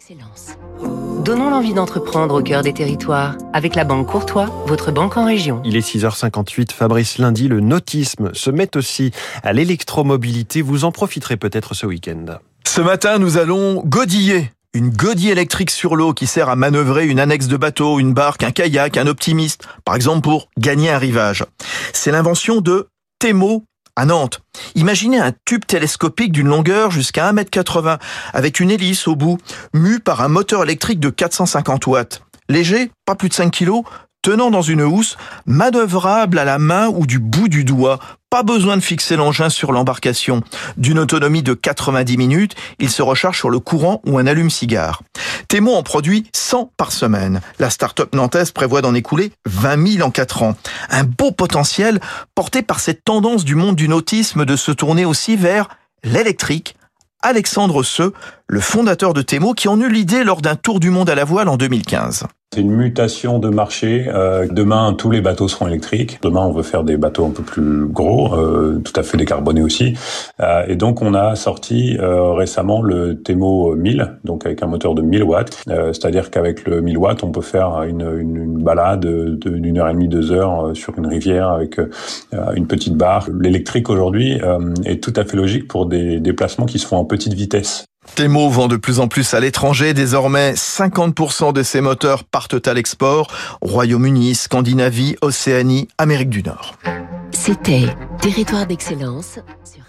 d'excellence. Donnons l'envie d'entreprendre au cœur des territoires avec la Banque Courtois, votre banque en région. Il est 6h58, Fabrice Lundi, le nautisme se met aussi à l'électromobilité. Vous en profiterez peut-être ce week-end. Ce matin, nous allons godiller. Une godille électrique sur l'eau qui sert à manœuvrer une annexe de bateau, une barque, un kayak, un optimiste, par exemple pour gagner un rivage. C'est l'invention de Temo à Nantes. Imaginez un tube télescopique d'une longueur jusqu'à 1m80 avec une hélice au bout, mue par un moteur électrique de 450 watts. Léger, pas plus de 5 kg, tenant dans une housse, manœuvrable à la main ou du bout du doigt. Pas besoin de fixer l'engin sur l'embarcation. D'une autonomie de 90 minutes, il se recharge sur le courant ou un allume-cigare. Temo en produit 100 par semaine. La start-up nantaise prévoit d'en écouler 20 000 en 4 ans. Un beau potentiel porté par cette tendance du monde du nautisme de se tourner aussi vers l'électrique. Alexandre Seux, le fondateur de Temo, qui en eut l'idée lors d'un tour du monde à la voile en 2015. C'est une mutation de marché. Euh, demain, tous les bateaux seront électriques. Demain, on veut faire des bateaux un peu plus gros, euh, tout à fait décarbonés aussi. Euh, et donc, on a sorti récemment le Temo 1000, donc avec un moteur de 1000 watts. C'est-à-dire qu'avec le 1000 watts, on peut faire une, une, une balade d'une heure et demie, deux heures sur une rivière avec une petite barre. L'électrique aujourd'hui est tout à fait logique pour des déplacements qui se font en petite vitesse. Temo vend de plus en plus à l'étranger. Désormais, 50% de ses moteurs partent à l'export. Royaume-Uni, Scandinavie, Océanie, Amérique du Nord. C'était Territoire d'excellence sur